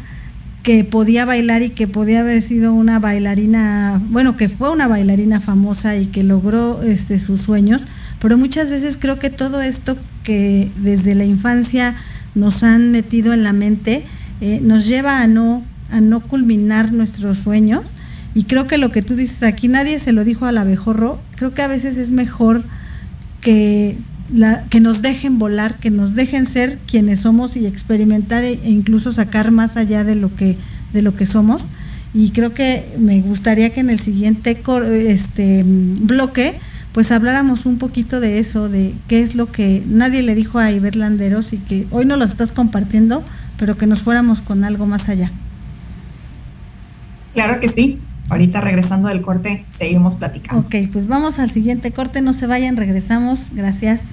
Speaker 2: que podía bailar y que podía haber sido una bailarina, bueno, que fue una bailarina famosa y que logró este, sus sueños, pero muchas veces creo que todo esto que desde la infancia nos han metido en la mente, eh, nos lleva a no, a no culminar nuestros sueños. Y creo que lo que tú dices aquí, nadie se lo dijo al abejorro, creo que a veces es mejor que, la, que nos dejen volar, que nos dejen ser quienes somos y experimentar e, incluso sacar más allá de lo que, de lo que somos. Y creo que me gustaría que en el siguiente este, bloque pues habláramos un poquito de eso, de qué es lo que nadie le dijo a Iber Landeros y que hoy nos lo estás compartiendo pero que nos fuéramos con algo más allá.
Speaker 4: Claro que sí. Ahorita regresando del corte, seguimos platicando.
Speaker 2: Ok, pues vamos al siguiente corte, no se vayan, regresamos. Gracias.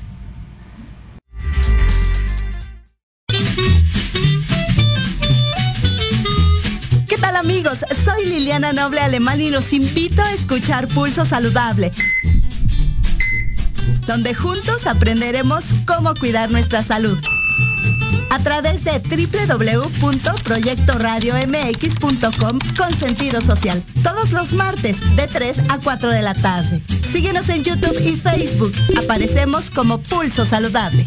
Speaker 6: ¿Qué tal amigos? Soy Liliana Noble Alemán y los invito a escuchar Pulso Saludable donde juntos aprenderemos cómo cuidar nuestra salud a través de www.proyectoradiomx.com con sentido social. Todos los martes de 3 a 4 de la tarde. Síguenos en YouTube y Facebook. Aparecemos como Pulso Saludable.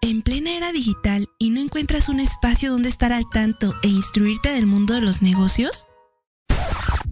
Speaker 7: En plena era digital y no encuentras un espacio donde estar al tanto e instruirte del mundo de los negocios?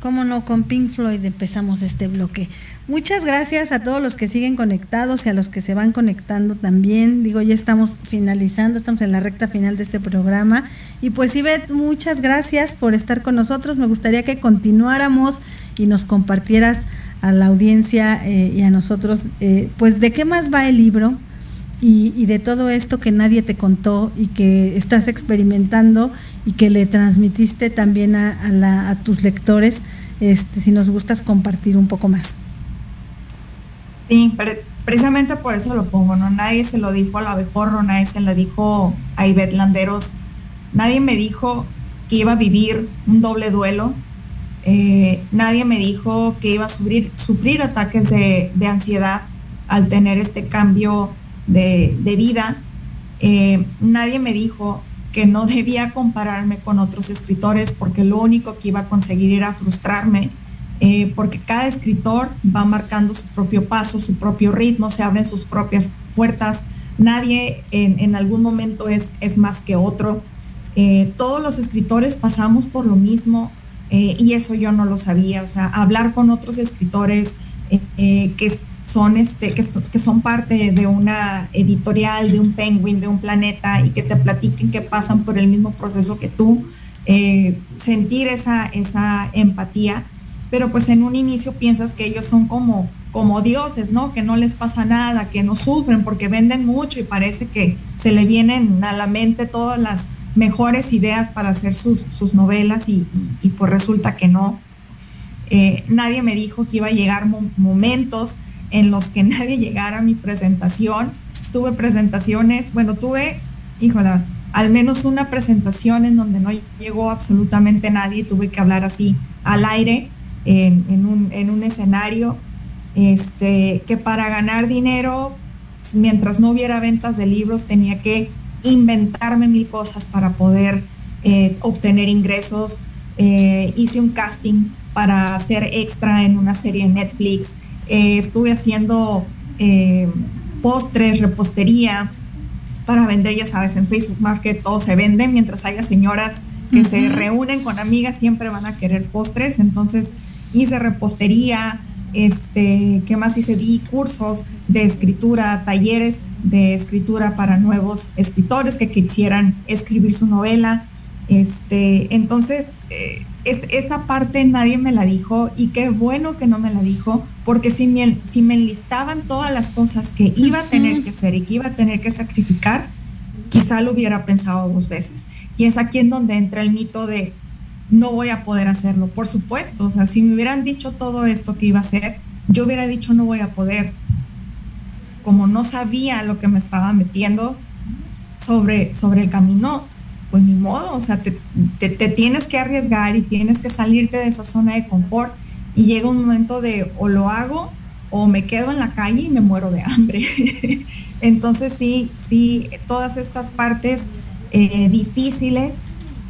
Speaker 2: Cómo no, con Pink Floyd empezamos este bloque. Muchas gracias a todos los que siguen conectados y a los que se van conectando también. Digo, ya estamos finalizando, estamos en la recta final de este programa. Y pues Ivette, muchas gracias por estar con nosotros. Me gustaría que continuáramos y nos compartieras a la audiencia eh, y a nosotros, eh, pues de qué más va el libro y, de todo esto que nadie te contó y que estás experimentando y que le transmitiste también a, tus lectores, este, si nos gustas compartir un poco más.
Speaker 4: Sí, precisamente por eso lo pongo, ¿no? Nadie se lo dijo a la Beporro, nadie se lo dijo a Ivette Landeros, nadie me dijo que iba a vivir un doble duelo, eh, nadie me dijo que iba a sufrir, ataques de ansiedad al tener este cambio de, vida, eh, nadie me dijo que no debía compararme con otros escritores porque lo único que iba a conseguir era frustrarme, eh, porque cada escritor va marcando su propio paso, su propio ritmo, se abren sus propias puertas, nadie en, algún momento es, es, más que otro. Eh, todos los escritores pasamos por lo mismo y eso yo no lo sabía, o sea, hablar con otros escritores, que son este, que, que, son parte de una editorial, de un penguin, de un planeta, y que te platiquen que pasan por el mismo proceso que tú, eh, sentir esa, esa empatía, pero pues en un inicio piensas que ellos son como, como dioses, ¿no? Que no les pasa nada, que no sufren porque venden mucho y parece que se le vienen a la mente todas las mejores ideas para hacer sus, sus novelas y, y, pues resulta que no. Eh, nadie me dijo que iba a llegar momentos en los que nadie llegara a mi presentación. Tuve presentaciones, bueno, tuve, híjola, al menos una presentación en donde no llegó absolutamente nadie, tuve que hablar así al aire en, un, en un, escenario, este, que para ganar dinero, mientras no hubiera ventas de libros, tenía que inventarme mil cosas para poder eh, obtener ingresos. Eh, hice un casting para ser extra en una serie en Netflix. Eh, estuve haciendo postres, repostería para vender, ya sabes, en Facebook Market todo se vende, mientras haya señoras que se reúnen con amigas siempre van a querer postres, entonces hice repostería, este, ¿qué más hice? Di cursos de escritura, talleres de escritura para nuevos escritores que quisieran escribir su novela. Este, entonces, eh, es, esa parte nadie me la dijo y qué bueno que no me la dijo, porque si me, si me enlistaban todas las cosas que iba a tener que hacer y que iba a tener que sacrificar, quizá lo hubiera pensado dos veces. Y es aquí en donde entra el mito de, no voy a poder hacerlo. Por supuesto, o sea, si me hubieran dicho todo esto que iba a hacer, yo hubiera dicho no voy a poder. Como no sabía lo que me estaba metiendo sobre, sobre el camino, pues ni modo, o sea, te, te, tienes que arriesgar y tienes que salirte de esa zona de confort y llega un momento de o lo hago o me quedo en la calle y me muero de hambre. Entonces sí, sí, todas estas partes eh, difíciles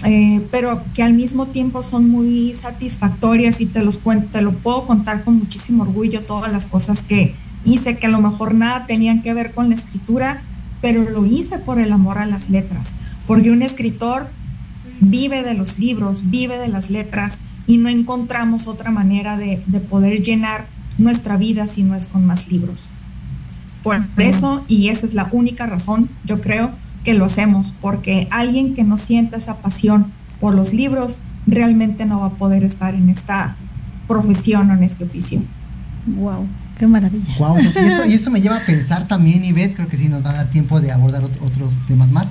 Speaker 4: eh, pero que al mismo tiempo son muy satisfactorias y te los cuento, te lo puedo contar con muchísimo orgullo todas las cosas que hice que a lo mejor nada tenían que ver con la escritura, pero lo hice por el amor a las letras, porque un escritor vive de los libros, vive de las letras y no encontramos otra manera de, de poder llenar nuestra vida si no es con más libros. Por eso, y esa es la única razón, yo creo, que lo hacemos, porque alguien que no sienta esa pasión por los libros realmente no va a poder estar en esta profesión o en este oficio.
Speaker 2: Wow, qué maravilla.
Speaker 3: Wow, y eso, me lleva a pensar también, Ivette, creo que sí nos va a dar tiempo de abordar otros temas más,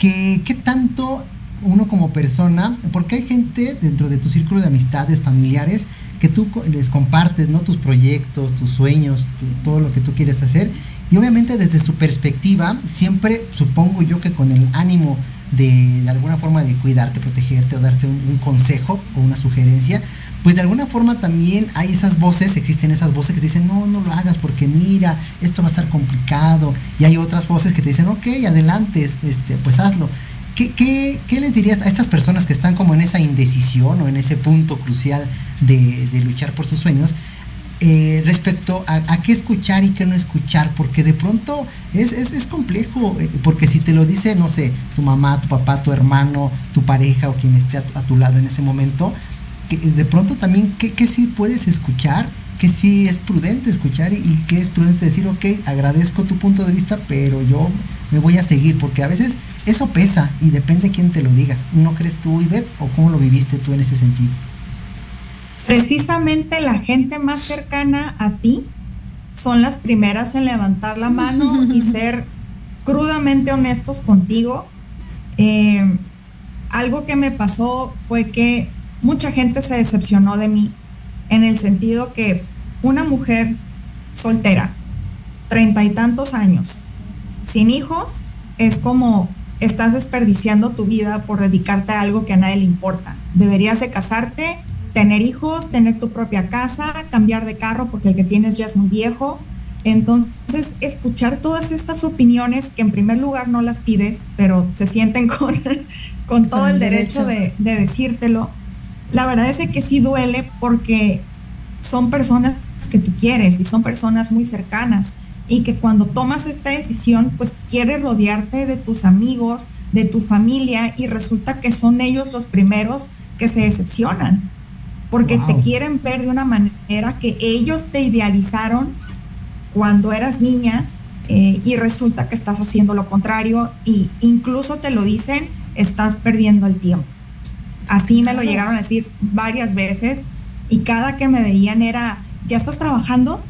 Speaker 3: que qué tanto uno como persona, porque hay gente dentro de tu círculo de amistades, familiares, que tú les compartes, ¿no? Tus proyectos, tus sueños, todo lo que tú quieres hacer, y obviamente desde su perspectiva, siempre supongo yo que con el ánimo de, de alguna forma de cuidarte, protegerte o darte un, consejo o una sugerencia, pues de alguna forma también hay esas voces, existen esas voces que te dicen, no, no lo hagas porque mira, esto va a estar complicado. Y hay otras voces que te dicen, ok, adelante, este, pues hazlo. ¿Qué, qué, qué les dirías a estas personas que están como en esa indecisión o en ese punto crucial de, de luchar por sus sueños? Eh, respecto a, qué escuchar y qué no escuchar, porque de pronto es, es, complejo, eh, porque si te lo dice, no sé, tu mamá, tu papá, tu hermano, tu pareja o quien esté a, tu lado en ese momento, que de pronto también, ¿qué, qué sí puedes escuchar? que sí es prudente escuchar y, y que es prudente decir, ok, agradezco tu punto de vista, pero yo me voy a seguir, porque a veces eso pesa y depende quién te lo diga. ¿No crees tú, Ivette, o cómo lo viviste tú en ese sentido?
Speaker 4: precisamente la gente más cercana a ti son las primeras en levantar la mano y ser crudamente honestos contigo. Eh, algo que me pasó fue que mucha gente se decepcionó de mí en el sentido que una mujer soltera, treinta y tantos años, sin hijos, es como estás desperdiciando tu vida por dedicarte a algo que a nadie le importa. Deberías de casarte tener hijos, tener tu propia casa, cambiar de carro porque el que tienes ya es muy viejo. Entonces, escuchar todas estas opiniones que en primer lugar no las pides, pero se sienten con, con todo el, derecho, de, de, decírtelo, la verdad es que sí duele porque son personas que tú quieres y son personas muy cercanas y que cuando tomas esta decisión, pues quieres rodearte de tus amigos, de tu familia y resulta que son ellos los primeros que se decepcionan. porque te quieren ver de una manera que ellos te idealizaron cuando eras niña eh, y resulta que estás haciendo lo contrario y incluso te lo dicen, estás perdiendo el tiempo. Así me lo llegaron a decir varias veces y cada que me veían era, ¿ya estás trabajando?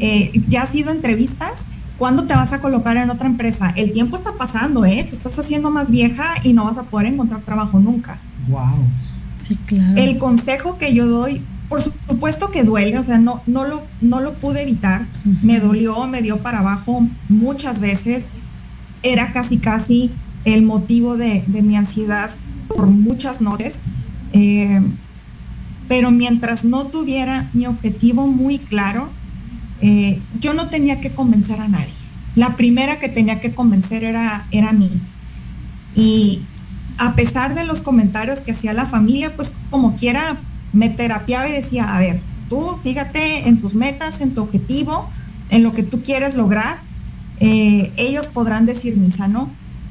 Speaker 4: Eh, ¿Ya has ido a entrevistas? ¿Cuándo te vas a colocar en otra empresa? El tiempo está pasando, ¿eh? Te estás haciendo más vieja y no vas a poder encontrar trabajo nunca.
Speaker 3: Wow.
Speaker 2: Sí, claro.
Speaker 4: El consejo que yo doy, por supuesto que duele, o sea, no, no, lo, no lo pude evitar. Me dolió, me dio para abajo muchas veces. Era casi, casi el motivo de, mi ansiedad por muchas noches. Eh, pero mientras no tuviera mi objetivo muy claro, eh, yo no tenía que convencer a nadie. La primera que tenía que convencer era, era mí. Y a pesar de los comentarios que hacía la familia, pues como quiera me terapiaba y decía, a ver, tú fíjate en tus metas, en tu objetivo, en lo que tú quieres lograr. Eh, ellos podrán decir misa, ¿no?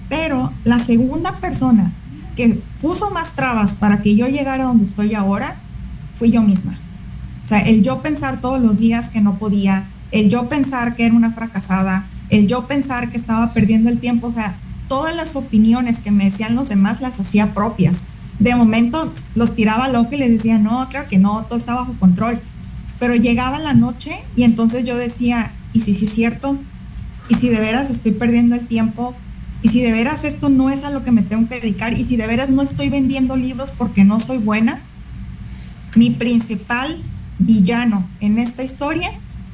Speaker 4: Pero la segunda persona que puso más trabas para que yo llegara donde estoy ahora fui yo misma. O sea, el yo pensar todos los días que no podía, el yo pensar que era una fracasada, el yo pensar que estaba perdiendo el tiempo, o sea, todas las opiniones que me decían los demás las hacía propias. De momento los tiraba loco y les decía, no, claro que no, todo está bajo control. Pero llegaba la noche y entonces yo decía, ¿y si sí es cierto? ¿Y si de veras estoy perdiendo el tiempo? ¿Y si de veras esto no es a lo que me tengo que dedicar? ¿Y si de veras no estoy vendiendo libros porque no soy buena? Mi principal villano en esta historia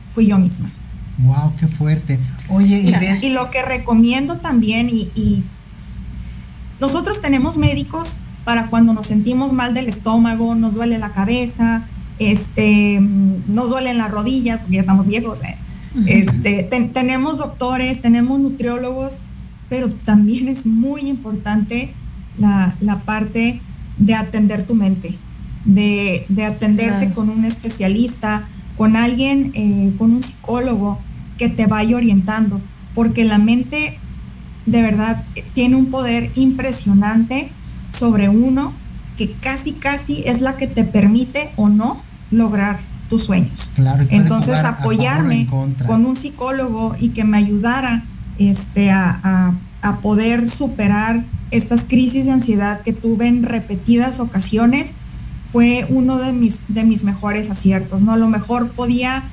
Speaker 4: fui yo misma.
Speaker 3: Wow, qué fuerte. Oye,
Speaker 4: y, lo que recomiendo también, y, nosotros tenemos médicos para cuando nos sentimos mal del estómago, nos duele la cabeza, este, nos duelen las rodillas, porque ya estamos viejos. ¿eh? Este, tenemos doctores, tenemos nutriólogos, pero también es muy importante la, la parte de atender tu mente de, atenderte con un especialista, con alguien, eh, con un psicólogo que te vaya orientando, porque la mente de verdad tiene un poder impresionante sobre uno que casi, casi es la que te permite o no lograr tus sueños. Entonces apoyarme con un psicólogo y que me ayudara este, a, poder superar estas crisis de ansiedad que tuve en repetidas ocasiones fue uno de mis, de mis mejores aciertos, ¿no? A lo mejor podía,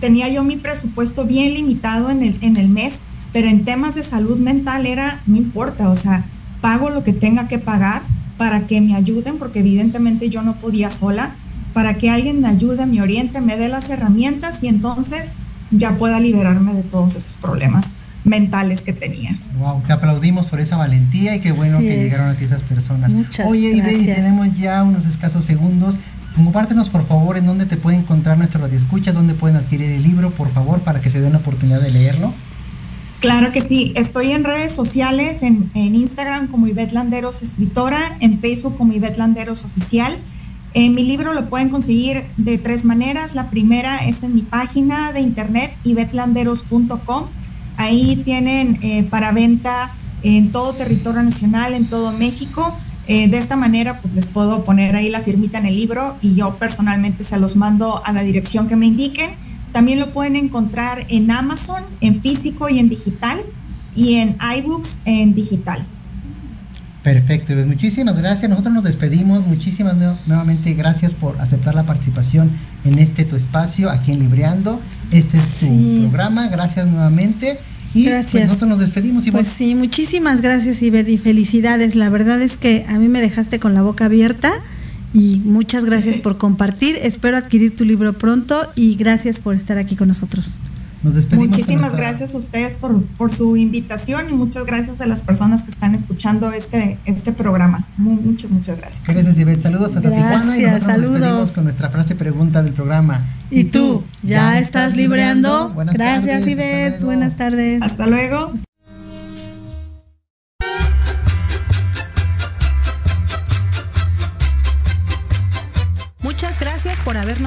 Speaker 4: tenía yo mi presupuesto bien limitado en el, en el mes, pero en temas de salud mental era, no importa, o sea, pago lo que tenga que pagar para que me ayuden, porque evidentemente yo no podía sola, para que alguien me ayude, me oriente, me dé las herramientas y entonces ya pueda liberarme de todos estos problemas mentales que tenía.
Speaker 3: Wow, te aplaudimos por esa valentía y qué bueno que llegaron aquí esas personas.
Speaker 2: Muchas
Speaker 3: Oye,
Speaker 2: gracias.
Speaker 3: tenemos ya unos escasos segundos. Compártenos, por favor, en dónde te puede encontrar nuestro radio escuchas, dónde pueden adquirir el libro, por favor, para que se den la oportunidad de leerlo.
Speaker 4: Claro que sí, estoy en redes sociales, en, en Instagram como Ivette Landeros Escritora, en Facebook como Ivette Landeros Oficial. En mi libro lo pueden conseguir de tres maneras. La primera es en mi página de internet, ivetlanderos.com Ahí tienen eh, para venta en todo territorio nacional, en todo México. Eh, de esta manera, pues les puedo poner ahí la firmita en el libro y yo personalmente se los mando a la dirección que me indiquen. También lo pueden encontrar en Amazon, en físico y en digital, y en iBooks en digital.
Speaker 3: Perfecto, pues muchísimas gracias. Nosotros nos despedimos. Muchísimas nuevamente gracias por aceptar la participación en este tu espacio aquí en Libreando. Este es tu programa. Gracias nuevamente. Y pues, nosotros nos despedimos.
Speaker 2: y Pues sí, muchísimas gracias y felicidades. La verdad es que a mí me dejaste con la boca abierta y muchas gracias por compartir. Espero adquirir tu libro pronto y gracias por estar aquí con nosotros.
Speaker 4: Muchísimas gracias a ustedes por, por, su invitación y muchas gracias a las personas que están escuchando este, este programa. muchas, muchas gracias.
Speaker 3: Gracias, Ivette. Saludos hasta Tijuana y nosotros saludos. nos despedimos con nuestra frase pregunta del programa.
Speaker 2: ¿Y tú? ¿Ya, estás libreando? gracias, Ivette. Buenas tardes.
Speaker 4: Hasta luego.